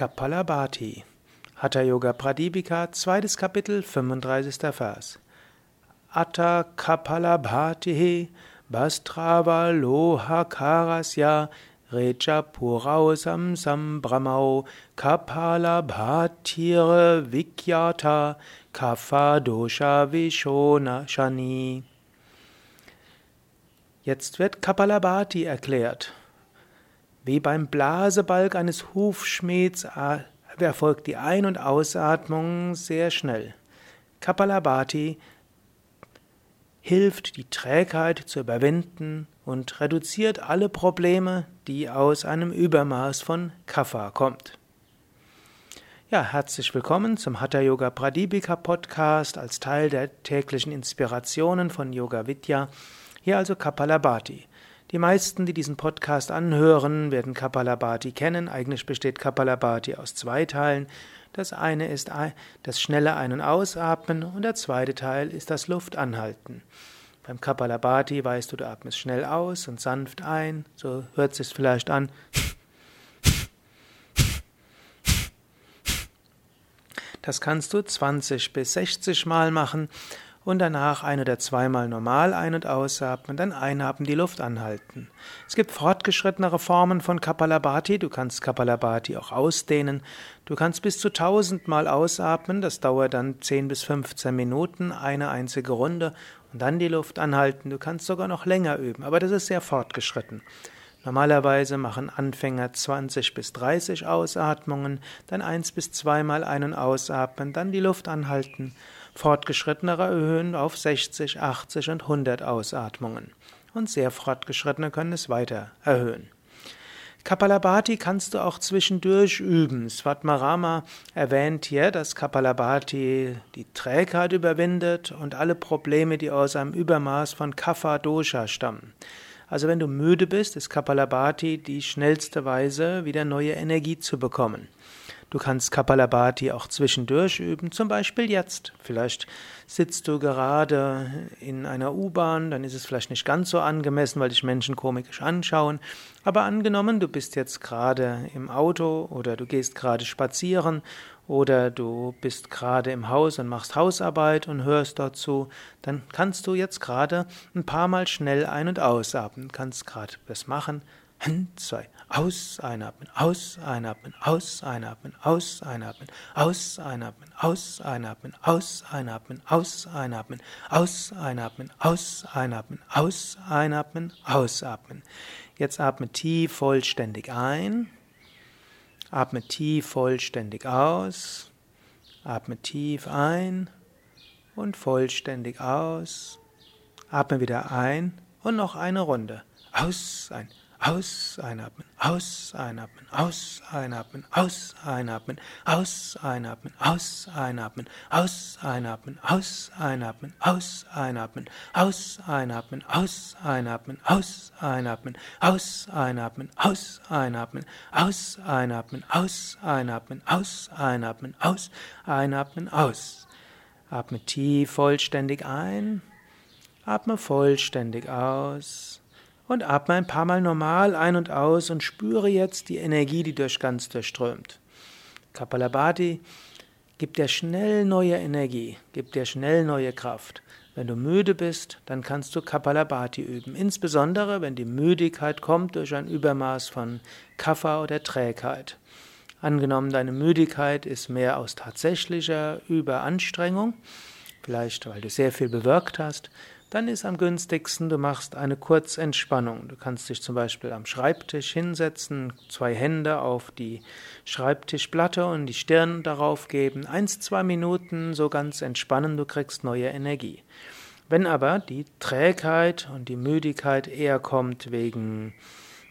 Kapalabhati. Hatha Yoga Pradipika, zweites Kapitel, 35. Vers. Atta Kapalabhati Bastrava Loha Karasya Recha Purausam Sambramau Kapalabhatire Vikyata Kapha Dosha Vishona Shani. Jetzt wird Kapalabhati erklärt. Wie beim Blasebalg eines Hufschmieds erfolgt die Ein- und Ausatmung sehr schnell. Kapalabhati hilft, die Trägheit zu überwinden und reduziert alle Probleme, die aus einem Übermaß von Kapha kommt. Ja, herzlich willkommen zum Hatha Yoga Pradipika Podcast als Teil der täglichen Inspirationen von Yoga Vidya. Hier also Kapalabhati. Die meisten, die diesen Podcast anhören, werden Kapalabhati kennen. Eigentlich besteht Kapalabhati aus zwei Teilen. Das eine ist das schnelle Ein- und Ausatmen und der zweite Teil ist das Luftanhalten. Beim Kapalabhati weißt du, du atmest schnell aus und sanft ein. So hört es sich vielleicht an. Das kannst du 20 bis 60 Mal machen und danach ein- oder zweimal normal ein- und ausatmen, dann einatmen, die Luft anhalten. Es gibt fortgeschrittenere Formen von Kapalabhati. Du kannst Kapalabhati auch ausdehnen. Du kannst bis zu 1000 Mal ausatmen. Das dauert dann 10 bis 15 Minuten, eine einzige Runde und dann die Luft anhalten. Du kannst sogar noch länger üben, aber das ist sehr fortgeschritten. Normalerweise machen Anfänger 20 bis 30 Ausatmungen, dann eins bis zweimal ein- und ausatmen, dann die Luft anhalten. Fortgeschrittenere erhöhen auf 60, 80 und 100 Ausatmungen. Und sehr fortgeschrittene können es weiter erhöhen. Kapalabhati kannst du auch zwischendurch üben. Svatmarama erwähnt hier, dass Kapalabhati die Trägheit überwindet und alle Probleme, die aus einem Übermaß von Kapha Dosha stammen. Also wenn du müde bist, ist Kapalabhati die schnellste Weise, wieder neue Energie zu bekommen. Du kannst Kapalabhati auch zwischendurch üben, zum Beispiel jetzt. Vielleicht sitzt du gerade in einer U-Bahn, dann ist es vielleicht nicht ganz so angemessen, weil dich Menschen komisch anschauen. Aber angenommen, du bist jetzt gerade im Auto oder du gehst gerade spazieren oder du bist gerade im Haus und machst Hausarbeit und hörst dazu, dann kannst du jetzt gerade ein paar Mal schnell ein- und ausatmen. kannst gerade das machen. Ein, zwei, aus, einatmen, aus, einatmen, aus, einatmen, aus, einatmen, aus, einatmen, aus, einatmen, aus, einatmen, aus, einatmen, aus, einatmen, aus, einatmen, aus, einatmen, ausatmen. Jetzt atme tief vollständig ein, atme tief vollständig aus, atme tief ein und vollständig aus, atme wieder ein und noch eine Runde. Aus, ein, aus, einatmen, aus, einatmen, aus, einatmen, aus, einatmen, aus, einatmen, aus, einatmen, aus, einatmen, aus, einatmen, aus, einatmen, aus, einatmen, aus, einatmen, aus, einatmen, aus, einatmen, aus, einatmen, aus, einatmen, aus, einatmen, aus, einatmen, aus, einatmen, aus. Atme tief vollständig ein, atme vollständig aus und atme ein paar Mal normal ein und aus und spüre jetzt die Energie, die durch ganz durchströmt. Kapalabhati gibt dir schnell neue Energie, gibt dir schnell neue Kraft. Wenn du müde bist, dann kannst du Kapalabhati üben, insbesondere wenn die Müdigkeit kommt durch ein Übermaß von Kapha oder Trägheit. Angenommen, deine Müdigkeit ist mehr aus tatsächlicher Überanstrengung, vielleicht weil du sehr viel bewirkt hast, dann ist am günstigsten, du machst eine Kurzentspannung. Du kannst dich zum Beispiel am Schreibtisch hinsetzen, zwei Hände auf die Schreibtischplatte und die Stirn darauf geben, eins, zwei Minuten so ganz entspannen, du kriegst neue Energie. Wenn aber die Trägheit und die Müdigkeit eher kommt wegen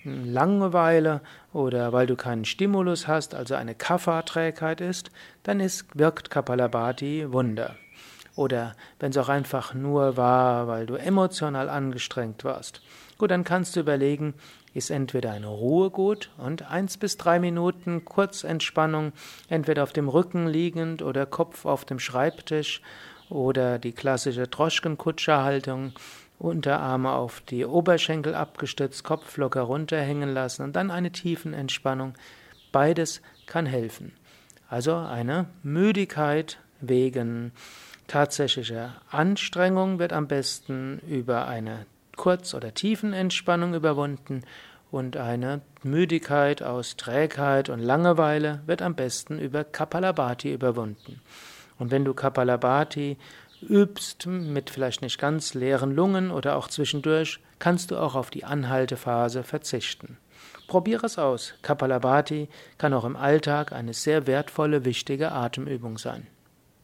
Langeweile oder weil du keinen Stimulus hast, also eine Kapha-Trägheit ist, dann ist, wirkt Kapalabhati Wunder. Oder wenn es auch einfach nur war, weil du emotional angestrengt warst. Gut, dann kannst du überlegen, ist entweder eine Ruhe gut und eins bis drei Minuten Kurzentspannung, entweder auf dem Rücken liegend oder Kopf auf dem Schreibtisch oder die klassische Droschkenkutscherhaltung, Unterarme auf die Oberschenkel abgestützt, Kopf locker runterhängen lassen und dann eine tiefen Entspannung Beides kann helfen. Also eine Müdigkeit wegen tatsächlicher Anstrengung wird am besten über eine Kurz- oder Tiefenentspannung überwunden und eine Müdigkeit aus Trägheit und Langeweile wird am besten über Kapalabhati überwunden. Und wenn du Kapalabhati übst mit vielleicht nicht ganz leeren Lungen oder auch zwischendurch, kannst du auch auf die Anhaltephase verzichten. Probiere es aus. Kapalabhati kann auch im Alltag eine sehr wertvolle, wichtige Atemübung sein.